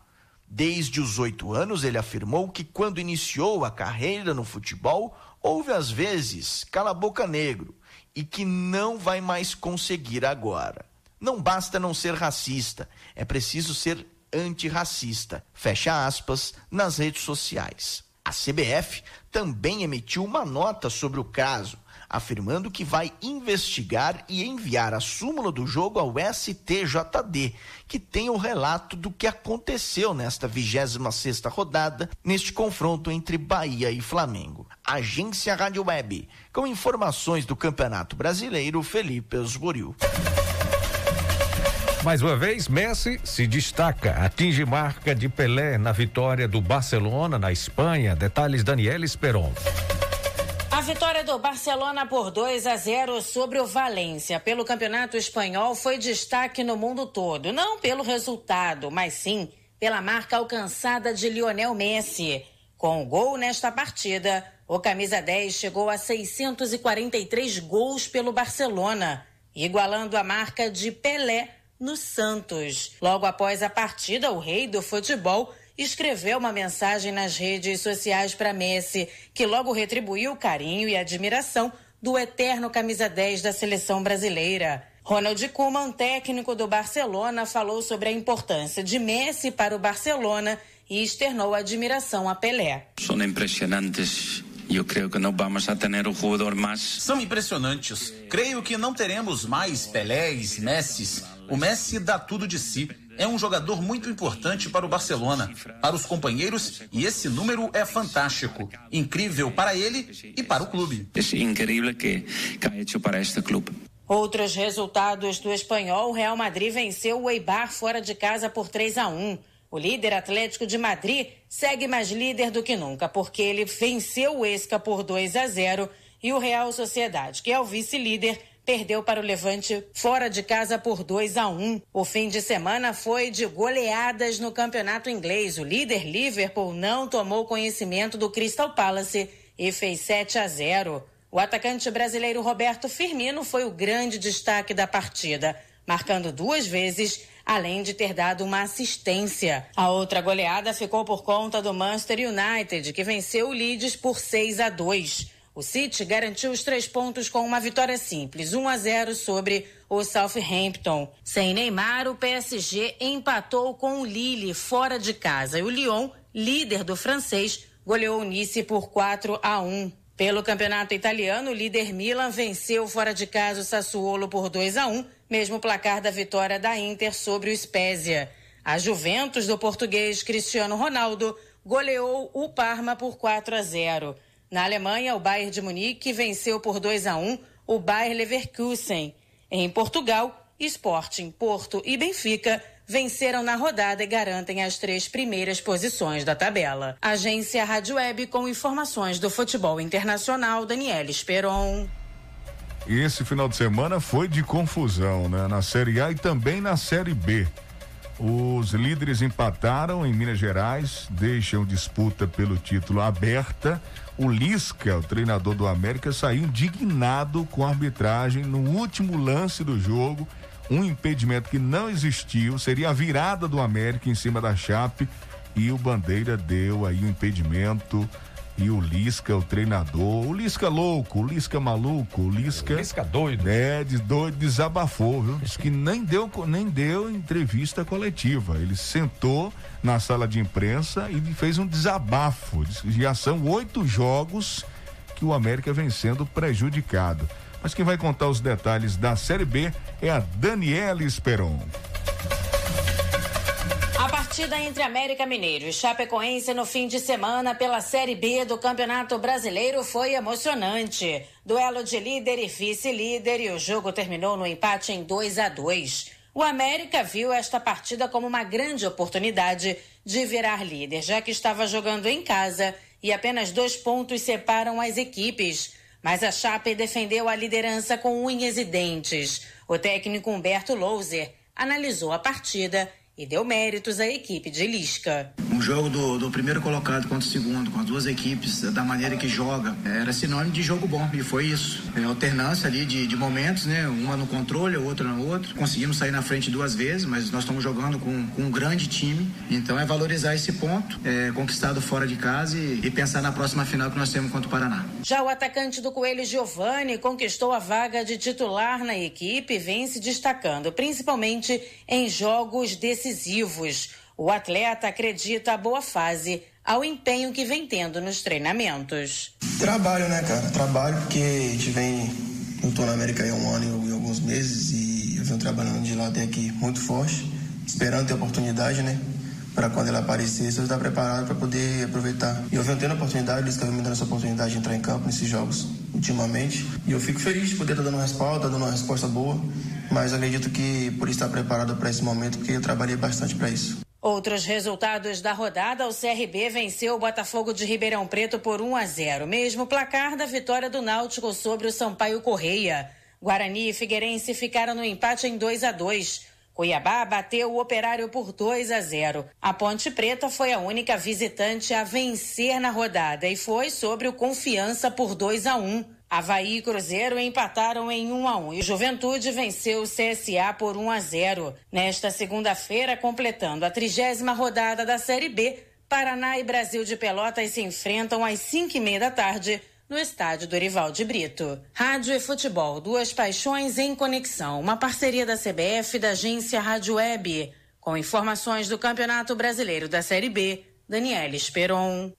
Speaker 17: Desde os oito anos, ele afirmou que quando iniciou a carreira no futebol, houve às vezes Cala a Boca Negro e que não vai mais conseguir agora. Não basta não ser racista, é preciso ser antirracista. Fecha aspas nas redes sociais. A CBF também emitiu uma nota sobre o caso, afirmando que vai investigar e enviar a súmula do jogo ao STJD, que tem o relato do que aconteceu nesta 26ª rodada, neste confronto entre Bahia e Flamengo. Agência Rádio Web, com informações do Campeonato Brasileiro, Felipe Esboril.
Speaker 1: Mais uma vez, Messi se destaca, atinge marca de Pelé na vitória do Barcelona na Espanha. Detalhes Daniela Esperon.
Speaker 13: A vitória do Barcelona por 2 a 0 sobre o Valência pelo Campeonato Espanhol foi destaque no mundo todo, não pelo resultado, mas sim pela marca alcançada de Lionel Messi. Com o gol nesta partida, o camisa 10 chegou a 643 gols pelo Barcelona. igualando a marca de Pelé no Santos. Logo após a partida, o rei do futebol escreveu uma mensagem nas redes sociais para Messi, que logo retribuiu o carinho e admiração do eterno camisa 10 da seleção brasileira. Ronald Koeman, técnico do Barcelona, falou sobre a importância de Messi para o Barcelona e externou admiração a Pelé.
Speaker 18: São impressionantes eu creio que não vamos a ter o jogador mais.
Speaker 19: São impressionantes. Creio que não teremos mais Pelés, Messi. O Messi dá tudo de si. É um jogador muito importante para o Barcelona, para os companheiros, e esse número é fantástico. Incrível para ele e para o clube.
Speaker 18: É incrível que, que ha hecho para este clube.
Speaker 13: Outros resultados do espanhol, o Real Madrid venceu o Eibar fora de casa por 3 a 1. O líder Atlético de Madrid segue mais líder do que nunca, porque ele venceu o Esca por 2 a 0 e o Real Sociedade, que é o vice-líder, perdeu para o Levante fora de casa por 2 a 1. O fim de semana foi de goleadas no campeonato inglês. O líder Liverpool não tomou conhecimento do Crystal Palace e fez 7 a 0. O atacante brasileiro Roberto Firmino foi o grande destaque da partida, marcando duas vezes além de ter dado uma assistência. A outra goleada ficou por conta do Manchester United, que venceu o Leeds por 6 a 2. O City garantiu os três pontos com uma vitória simples, 1 a 0 sobre o Southampton. Sem Neymar, o PSG empatou com o Lille fora de casa e o Lyon, líder do francês, goleou o Nice por 4 a 1. Pelo campeonato italiano, o líder Milan venceu fora de casa o Sassuolo por 2 a 1, mesmo placar da vitória da Inter sobre o Spezia. A Juventus do português Cristiano Ronaldo goleou o Parma por 4 a 0. Na Alemanha, o Bayern de Munique venceu por 2 a 1 o Bayer Leverkusen. Em Portugal, Sporting, Porto e Benfica venceram na rodada e garantem as três primeiras posições da tabela. Agência Rádio Web com informações do futebol internacional, Daniela Esperon.
Speaker 2: Esse final de semana foi de confusão, né? Na Série A e também na Série B. Os líderes empataram em Minas Gerais, deixam disputa pelo título aberta. O Lisca, o treinador do América, saiu indignado com a arbitragem no último lance do jogo um impedimento que não existiu, seria a virada do América em cima da Chape e o Bandeira deu aí o um impedimento e o Lisca, o treinador, o Lisca louco, o Lisca maluco, o Lisca. O
Speaker 1: Lisca doido.
Speaker 2: É, de doido, desabafou, viu? Diz que nem deu, nem deu entrevista coletiva. Ele sentou na sala de imprensa e fez um desabafo. Já são oito jogos que o América vem sendo prejudicado. Mas quem vai contar os detalhes da Série B é a Daniela Esperon.
Speaker 13: Partida entre América Mineiro e Chapecoense no fim de semana pela Série B do Campeonato Brasileiro foi emocionante. Duelo de líder e vice-líder e o jogo terminou no empate em 2 a 2. O América viu esta partida como uma grande oportunidade de virar líder, já que estava jogando em casa e apenas dois pontos separam as equipes. Mas a Chape defendeu a liderança com unhas e dentes. O técnico Humberto Louser analisou a partida e deu méritos à equipe de Lisca.
Speaker 20: Um jogo do, do, primeiro colocado contra o segundo, com as duas equipes, da maneira que joga, era sinônimo de jogo bom, e foi isso. É alternância ali de, de momentos, né? Uma no controle, a outra no outro. Conseguimos sair na frente duas vezes, mas nós estamos jogando com, com um grande time, então é valorizar esse ponto, é, conquistado fora de casa e, e pensar na próxima final que nós temos contra o Paraná.
Speaker 13: Já o atacante do Coelho Giovanni conquistou a vaga de titular na equipe e vem se destacando, principalmente em jogos decisivos decisivos. O atleta acredita a boa fase ao empenho que vem tendo nos treinamentos.
Speaker 21: Trabalho, né, cara? Trabalho porque a gente vem. Eu tô na América há um ano e alguns meses e eu venho trabalhando de lá até aqui muito forte, esperando ter oportunidade, né? Para quando ela aparecer, eu estar preparado para poder aproveitar. E eu venho tendo a oportunidade, eles estão me dando essa oportunidade de entrar em campo nesses jogos ultimamente. E eu fico feliz de poder estar dando uma respaldo, dando uma resposta boa mas acredito que por estar preparado para esse momento, porque eu trabalhei bastante para isso.
Speaker 13: Outros resultados da rodada, o CRB venceu o Botafogo de Ribeirão Preto por 1 a 0, mesmo placar da vitória do Náutico sobre o Sampaio Correia. Guarani e Figueirense ficaram no empate em 2 a 2. Cuiabá bateu o Operário por 2 a 0. A Ponte Preta foi a única visitante a vencer na rodada e foi sobre o Confiança por 2 a 1. Havaí e Cruzeiro empataram em 1 a 1 e Juventude venceu o CSA por 1 a 0. Nesta segunda-feira, completando a trigésima rodada da Série B, Paraná e Brasil de Pelotas se enfrentam às 5 e meia da tarde no estádio Dorival de Brito. Rádio e futebol, duas paixões em conexão. Uma parceria da CBF e da agência Rádio Web. Com informações do Campeonato Brasileiro da Série B, Daniela Esperon.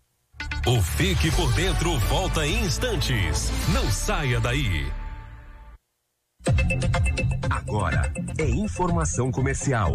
Speaker 9: O Fique por Dentro volta em instantes. Não saia daí.
Speaker 22: Agora é informação comercial.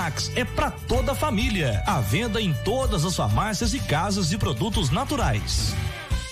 Speaker 6: É para toda a família. A venda em todas as farmácias e casas de produtos naturais.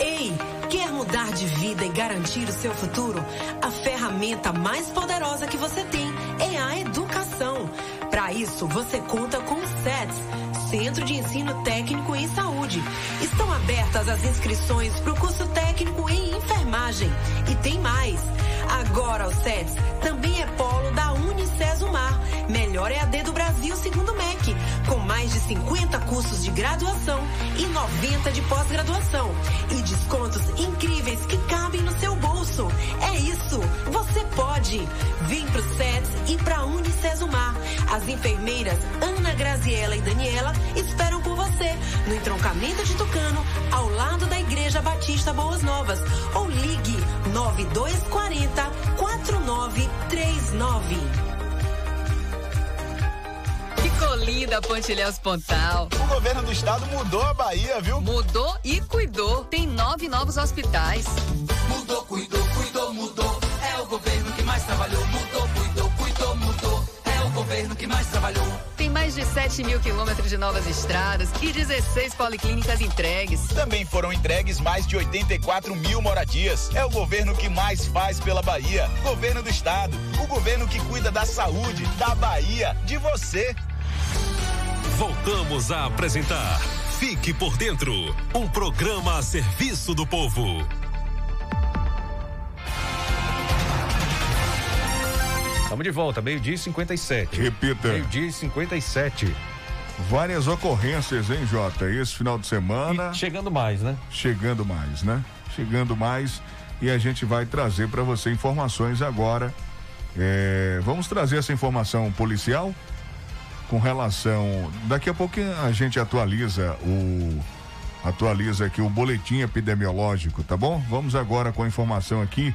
Speaker 4: Ei, quer mudar de vida e garantir o seu futuro? A ferramenta mais poderosa que você tem é a educação. Para isso, você conta com o SETS, Centro de Ensino Técnico em Saúde. Estão abertas as inscrições para o curso técnico em enfermagem. E tem mais. Agora o SETS também é polo da Unicesumar, melhor EAD do Brasil segundo o MEC, com mais de 50 cursos de graduação e 90 de pós-graduação e descontos incríveis que cabem no seu bolso. É isso, você pode. Vem pro SETS e pra Unicesumar. As enfermeiras Ana Graziela e Daniela esperam por você no entroncamento de Tucano, ao lado da Igreja Batista Boas Novas. Ou ligue 9240 4939.
Speaker 7: Ficou linda a Pontilhéus Pontal.
Speaker 8: O governo do estado mudou a Bahia, viu?
Speaker 7: Mudou e cuidou. Tem nove novos hospitais.
Speaker 23: Mudou, cuidou, cuidou, mudou. É o governo que mais trabalhou. Mudou, governo que mais trabalhou.
Speaker 7: Tem mais de 7 mil quilômetros de novas estradas e 16 policlínicas entregues.
Speaker 8: Também foram entregues mais de 84 mil moradias. É o governo que mais faz pela Bahia. Governo do estado. O governo que cuida da saúde, da Bahia, de você.
Speaker 9: Voltamos a apresentar Fique por Dentro um programa a serviço do povo.
Speaker 1: Estamos de volta, meio-dia e 57.
Speaker 2: Repita.
Speaker 1: Meio-dia e 57.
Speaker 2: Várias ocorrências, hein, Jota? Esse final de semana.
Speaker 1: E chegando mais, né?
Speaker 2: Chegando mais, né? Chegando mais. E a gente vai trazer para você informações agora. É, vamos trazer essa informação policial com relação. Daqui a pouco a gente atualiza o, atualiza aqui o boletim epidemiológico, tá bom? Vamos agora com a informação aqui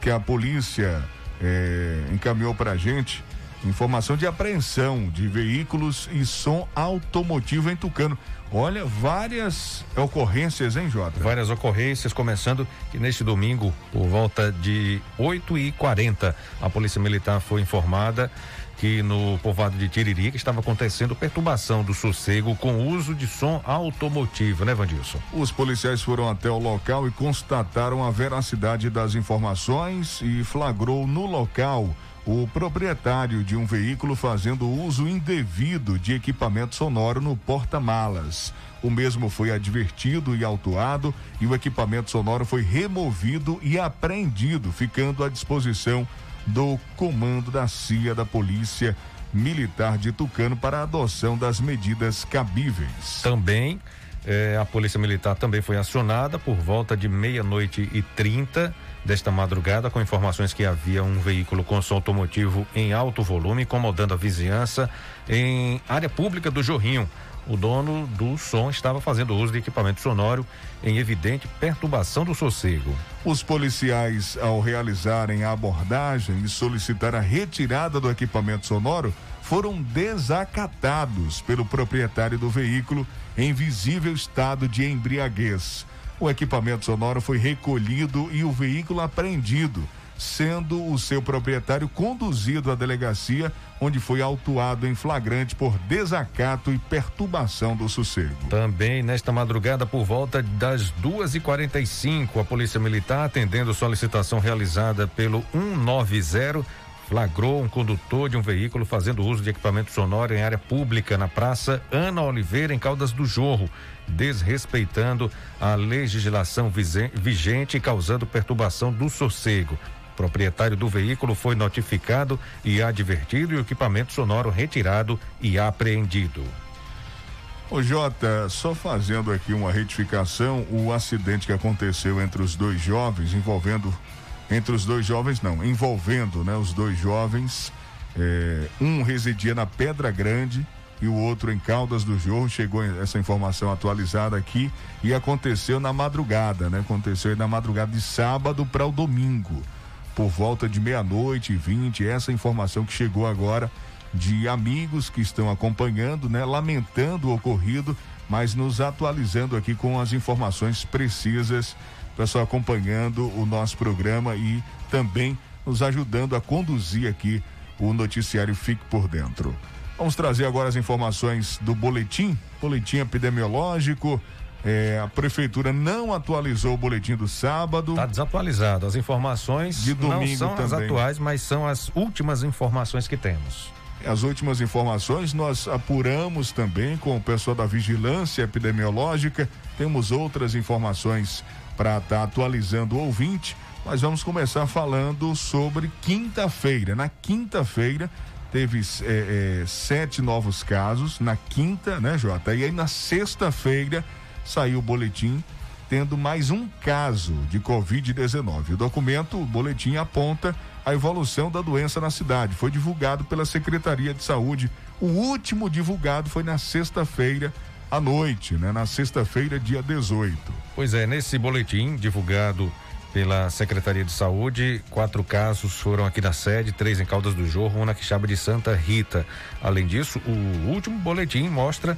Speaker 2: que a polícia é, encaminhou para a gente. Informação de apreensão de veículos e som automotivo em Tucano. Olha, várias ocorrências, hein, Jota?
Speaker 1: Várias ocorrências, começando que neste domingo, por volta de 8 e 40 a Polícia Militar foi informada que no povoado de Tiririca estava acontecendo perturbação do sossego com uso de som automotivo, né, Vandilson?
Speaker 2: Os policiais foram até o local e constataram a veracidade das informações e flagrou no local o proprietário de um veículo fazendo uso indevido de equipamento sonoro no porta-malas. O mesmo foi advertido e autuado e o equipamento sonoro foi removido e apreendido, ficando à disposição do comando da CIA da Polícia Militar de Tucano para a adoção das medidas cabíveis.
Speaker 1: Também eh, a Polícia Militar também foi acionada por volta de meia-noite e trinta desta madrugada com informações que havia um veículo com som automotivo em alto volume incomodando a vizinhança em área pública do Jorrinho. O dono do som estava fazendo uso de equipamento sonoro em evidente perturbação do sossego.
Speaker 2: Os policiais, ao realizarem a abordagem e solicitar a retirada do equipamento sonoro, foram desacatados pelo proprietário do veículo em visível estado de embriaguez. O equipamento sonoro foi recolhido e o veículo apreendido, sendo o seu proprietário conduzido à delegacia, onde foi autuado em flagrante por desacato e perturbação do sossego.
Speaker 1: Também nesta madrugada, por volta das duas e quarenta e cinco, a Polícia Militar, atendendo solicitação realizada pelo 190, flagrou um condutor de um veículo fazendo uso de equipamento sonoro em área pública na Praça Ana Oliveira, em Caldas do Jorro, desrespeitando a legislação vigente e causando perturbação do sossego. O proprietário do veículo foi notificado e advertido e o equipamento sonoro retirado e apreendido.
Speaker 2: Ô Jota, só fazendo aqui uma retificação, o acidente que aconteceu entre os dois jovens, envolvendo entre os dois jovens, não, envolvendo né, os dois jovens. É, um residia na Pedra Grande e o outro em Caldas do Jorro. Chegou essa informação atualizada aqui e aconteceu na madrugada, né? Aconteceu na madrugada de sábado para o domingo, por volta de meia-noite e vinte. Essa informação que chegou agora de amigos que estão acompanhando, né? Lamentando o ocorrido, mas nos atualizando aqui com as informações precisas pessoal acompanhando o nosso programa e também nos ajudando a conduzir aqui o noticiário Fique por Dentro. Vamos trazer agora as informações do boletim, boletim epidemiológico. É, a prefeitura não atualizou o boletim do sábado.
Speaker 1: Está desatualizado. As informações
Speaker 2: de domingo
Speaker 1: não são
Speaker 2: também.
Speaker 1: as atuais, mas são as últimas informações que temos.
Speaker 2: As últimas informações nós apuramos também com o pessoal da vigilância epidemiológica. Temos outras informações para estar tá atualizando o ouvinte, mas vamos começar falando sobre quinta-feira. Na quinta-feira teve é, é, sete novos casos, na quinta, né, Jota? E aí na sexta-feira saiu o boletim tendo mais um caso de Covid-19. O documento, o boletim aponta a evolução da doença na cidade. Foi divulgado pela Secretaria de Saúde. O último divulgado foi na sexta-feira à noite, né? Na sexta-feira, dia 18.
Speaker 1: Pois é, nesse boletim divulgado pela Secretaria de Saúde, quatro casos foram aqui na sede, três em Caldas do Jorro, um na Quixaba de Santa Rita. Além disso, o último boletim mostra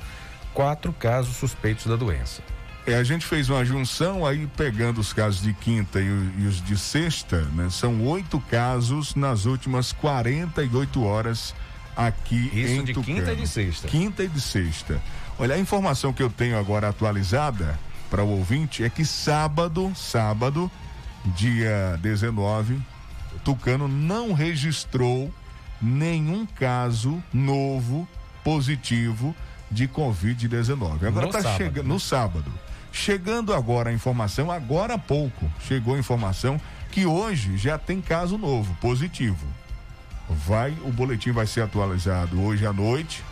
Speaker 1: quatro casos suspeitos da doença.
Speaker 2: É, a gente fez uma junção aí pegando os casos de quinta e, e os de sexta, né? São oito casos nas últimas 48 horas aqui
Speaker 1: Isso
Speaker 2: em
Speaker 1: de
Speaker 2: Tucano.
Speaker 1: quinta e de sexta.
Speaker 2: Quinta e de sexta. Olha, a informação que eu tenho agora atualizada para o ouvinte é que sábado, sábado, dia 19, Tucano não registrou nenhum caso novo positivo de Covid-19. Agora está chegando
Speaker 1: né?
Speaker 2: no sábado. Chegando agora a informação, agora há pouco, chegou a informação que hoje já tem caso novo, positivo. Vai, o boletim vai ser atualizado hoje à noite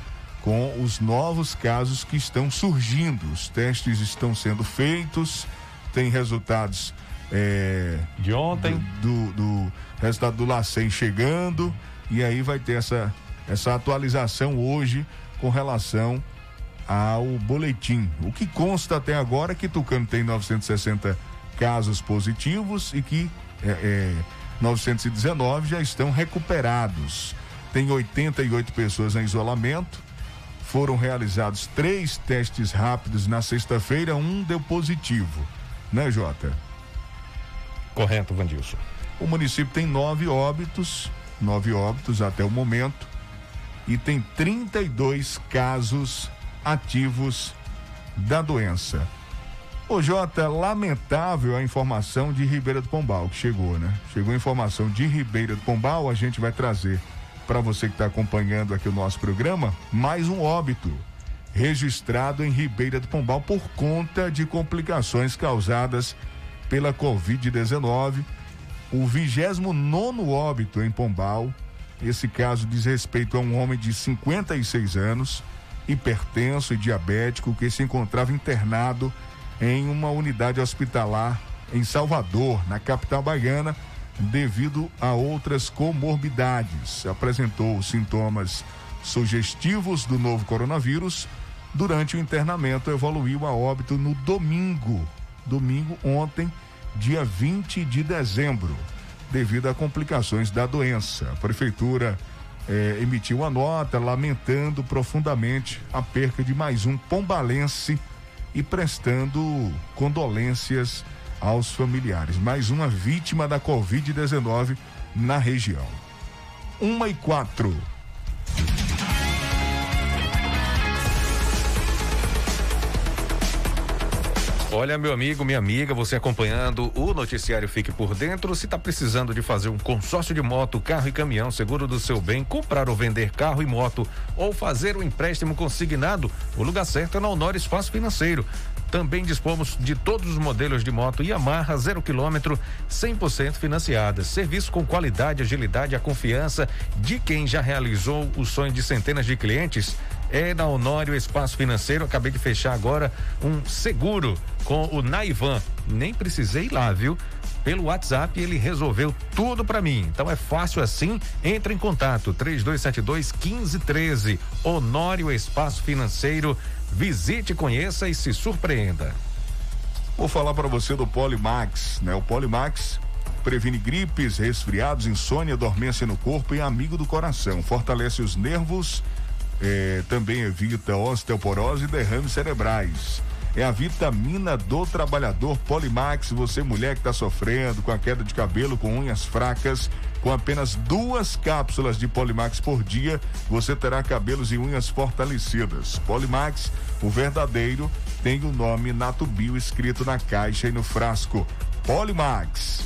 Speaker 2: com os novos casos que estão surgindo. Os testes estão sendo feitos, tem resultados é,
Speaker 1: de ontem,
Speaker 2: do, do, do resultado do LACEN chegando, e aí vai ter essa, essa atualização hoje com relação ao boletim. O que consta até agora é que Tucano tem 960 casos positivos e que é, é, 919 já estão recuperados. Tem 88 pessoas em isolamento. Foram realizados três testes rápidos na sexta-feira, um deu positivo. Né, Jota?
Speaker 1: Correto, Vandilson.
Speaker 2: O município tem nove óbitos, nove óbitos até o momento, e tem 32 casos ativos da doença. Ô Jota, lamentável a informação de Ribeira do Pombal que chegou, né? Chegou a informação de Ribeira do Pombal, a gente vai trazer para você que está acompanhando aqui o nosso programa, mais um óbito registrado em Ribeira do Pombal por conta de complicações causadas pela Covid-19. O 29 óbito em Pombal. Esse caso diz respeito a um homem de 56 anos, hipertenso e diabético, que se encontrava internado em uma unidade hospitalar em Salvador, na capital baiana, devido a outras comorbidades. Apresentou sintomas sugestivos do novo coronavírus. Durante o internamento, evoluiu a óbito no domingo, domingo ontem, dia 20 de dezembro, devido a complicações da doença. A prefeitura eh, emitiu uma nota lamentando profundamente a perca de mais um pombalense e prestando condolências aos familiares. Mais uma vítima da Covid-19 na região. Uma e quatro.
Speaker 1: Olha, meu amigo, minha amiga, você acompanhando o noticiário Fique por Dentro. Se está precisando de fazer um consórcio de moto, carro e caminhão, seguro do seu bem, comprar ou vender carro e moto, ou fazer um empréstimo consignado, o lugar certo é na Honor Espaço Financeiro. Também dispomos de todos os modelos de moto Yamaha zero quilômetro, 100% financiadas. Serviço com qualidade, agilidade e a confiança de quem já realizou o sonho de centenas de clientes. É da Honório Espaço Financeiro. Acabei de fechar agora um seguro com o Naivan. Nem precisei ir lá, viu? Pelo WhatsApp ele resolveu tudo para mim. Então é fácil assim. Entre em contato 3272 1513. Honório Espaço Financeiro Visite, conheça e se surpreenda.
Speaker 2: Vou falar para você do Polimax, né? O Polimax previne gripes, resfriados, insônia, dormência no corpo e amigo do coração. Fortalece os nervos, eh, também evita osteoporose e derrames cerebrais. É a vitamina do trabalhador Polimax. Você, mulher que está sofrendo com a queda de cabelo, com unhas fracas, com apenas duas cápsulas de Polimax por dia, você terá cabelos e unhas fortalecidas. Polimax, o verdadeiro, tem o nome Nato Bio escrito na caixa e no frasco. Polimax.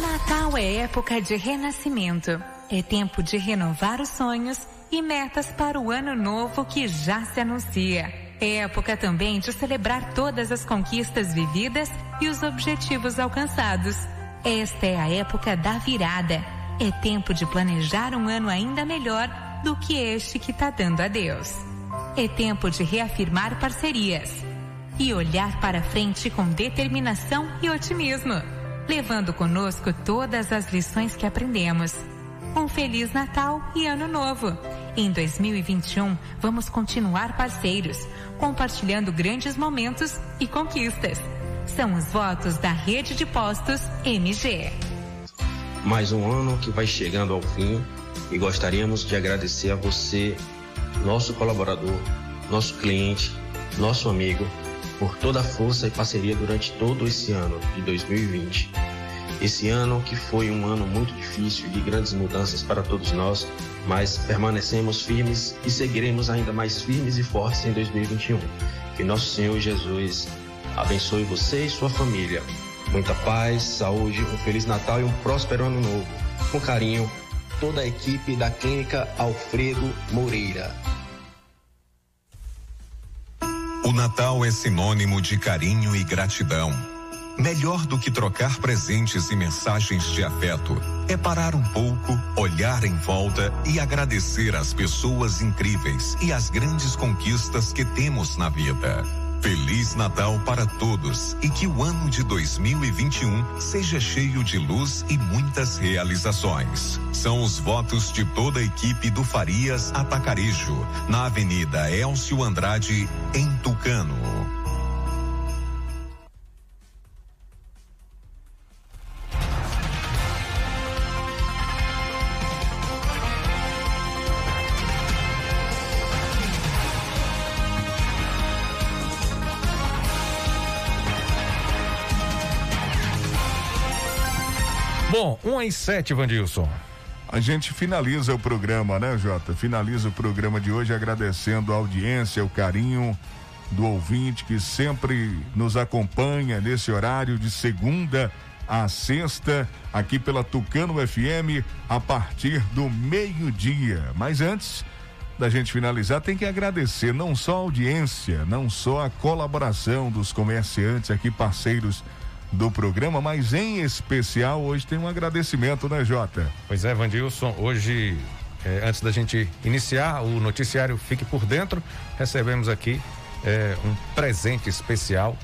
Speaker 24: Natal é época de renascimento. É tempo de renovar os sonhos e metas para o ano novo que já se anuncia. Época também de celebrar todas as conquistas vividas e os objetivos alcançados. Esta é a época da virada. É tempo de planejar um ano ainda melhor do que este que está dando a Deus. É tempo de reafirmar parcerias e olhar para frente com determinação e otimismo, levando conosco todas as lições que aprendemos um Feliz Natal e Ano Novo. Em 2021, vamos continuar parceiros, compartilhando grandes momentos e conquistas. São os votos da Rede de Postos MG.
Speaker 25: Mais um ano que vai chegando ao fim e gostaríamos de agradecer a você, nosso colaborador, nosso cliente, nosso amigo, por toda a força e parceria durante todo esse ano de 2020 esse ano que foi um ano muito difícil de grandes mudanças para todos nós, mas permanecemos firmes e seguiremos ainda mais firmes e fortes em 2021. Que nosso Senhor Jesus abençoe você e sua família. Muita paz, saúde, um feliz Natal e um próspero ano novo. Com carinho, toda a equipe da Clínica Alfredo Moreira.
Speaker 26: O Natal é sinônimo de carinho e gratidão. Melhor do que trocar presentes e mensagens de afeto é parar um pouco, olhar em volta e agradecer às pessoas incríveis e às grandes conquistas que temos na vida. Feliz Natal para todos e que o ano de 2021 seja cheio de luz e muitas realizações. São os votos de toda a equipe do Farias Atacarejo, na Avenida Elcio Andrade, em Tucano.
Speaker 1: Bom, 1 um às 7, Vandilson.
Speaker 2: A gente finaliza o programa, né, Jota? Finaliza o programa de hoje agradecendo a audiência, o carinho do ouvinte que sempre nos acompanha nesse horário de segunda a sexta, aqui pela Tucano FM, a partir do meio-dia. Mas antes da gente finalizar, tem que agradecer não só a audiência, não só a colaboração dos comerciantes aqui, parceiros do programa, mas em especial hoje tem um agradecimento, né, Jota?
Speaker 1: Pois é, Vandilson, hoje, eh, antes da gente iniciar o noticiário Fique por Dentro, recebemos aqui eh, um presente especial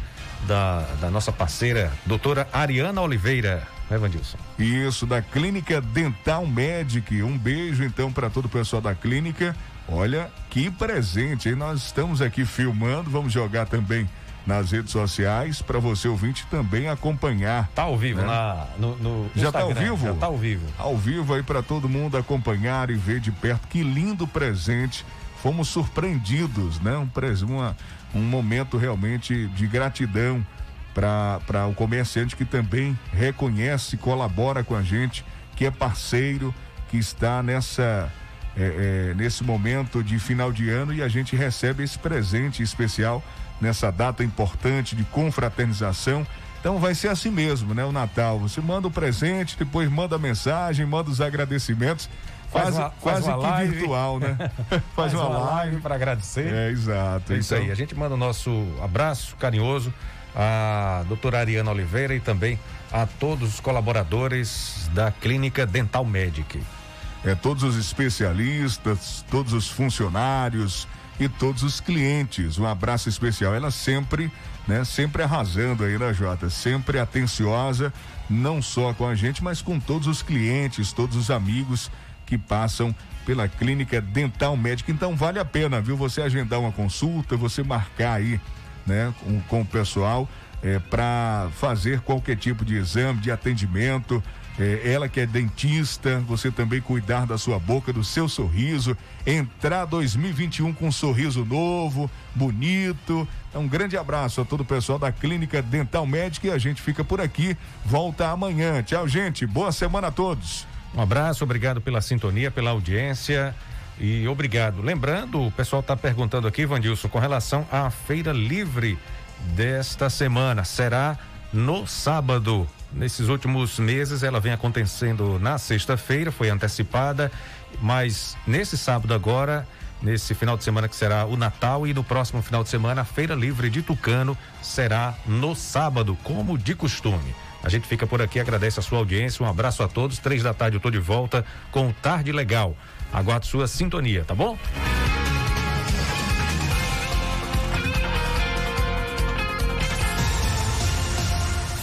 Speaker 1: da, da nossa parceira, doutora Ariana Oliveira. Né, Vandilson?
Speaker 2: Isso, da Clínica Dental Medic. Um beijo então para todo o pessoal da clínica. Olha que presente, hein? Nós estamos aqui filmando, vamos jogar também nas redes sociais para você ouvinte também acompanhar.
Speaker 1: Tá ao vivo
Speaker 2: né?
Speaker 1: na, no, no
Speaker 2: Já tá ao vivo?
Speaker 1: Já tá ao vivo.
Speaker 2: Ao vivo aí para todo mundo acompanhar e ver de perto. Que lindo presente. Fomos surpreendidos, né? Um, uma, um momento realmente de gratidão para o comerciante que também reconhece, colabora com a gente, que é parceiro, que está nessa é, é, nesse momento de final de ano e a gente recebe esse presente especial nessa data importante de confraternização. Então vai ser assim mesmo, né? O Natal. Você manda o presente, depois manda a mensagem, manda os agradecimentos.
Speaker 1: Faz
Speaker 2: Quase,
Speaker 1: uma-
Speaker 2: quase
Speaker 1: faz uma
Speaker 2: que
Speaker 1: live.
Speaker 2: virtual, né?
Speaker 1: Faz uma live para agradecer.
Speaker 2: É, exato.
Speaker 1: É isso
Speaker 2: Então,
Speaker 1: aí. A gente manda o nosso abraço carinhoso à doutora Ariana Oliveira e também a todos os colaboradores da Clínica Dental Medic.
Speaker 2: É, todos os especialistas, todos os funcionários e todos os clientes. Um abraço especial. Ela sempre, né, sempre arrasando aí, né, Jota? Sempre atenciosa, não só com a gente, mas com todos os clientes, todos os amigos que passam pela clínica dental médica. Então vale a pena, viu? Você agendar uma consulta, você marcar aí, né, com, com o pessoal é, para fazer qualquer tipo de exame, de atendimento. É, ela que é dentista, você também cuidar da sua boca, do seu sorriso, entrar 2021 com um sorriso novo, bonito. Então, Um grande abraço a todo o pessoal da Clínica Dental Médica e a gente fica por aqui. Volta amanhã. Tchau, gente. Boa semana a todos.
Speaker 1: Um abraço, obrigado pela sintonia, pela audiência e obrigado. Lembrando, o pessoal está perguntando aqui, Vandilson, com relação à feira livre desta semana. Será no sábado. Nesses últimos meses ela vem acontecendo na sexta-feira, foi antecipada, mas nesse sábado agora, nesse final de semana que será o Natal e no próximo final de semana a Feira Livre de Tucano será no sábado, como de costume. A gente fica por aqui, agradece a sua audiência, um abraço a todos. Três da tarde eu tô de volta com Tarde Legal. Aguardo sua sintonia, tá bom?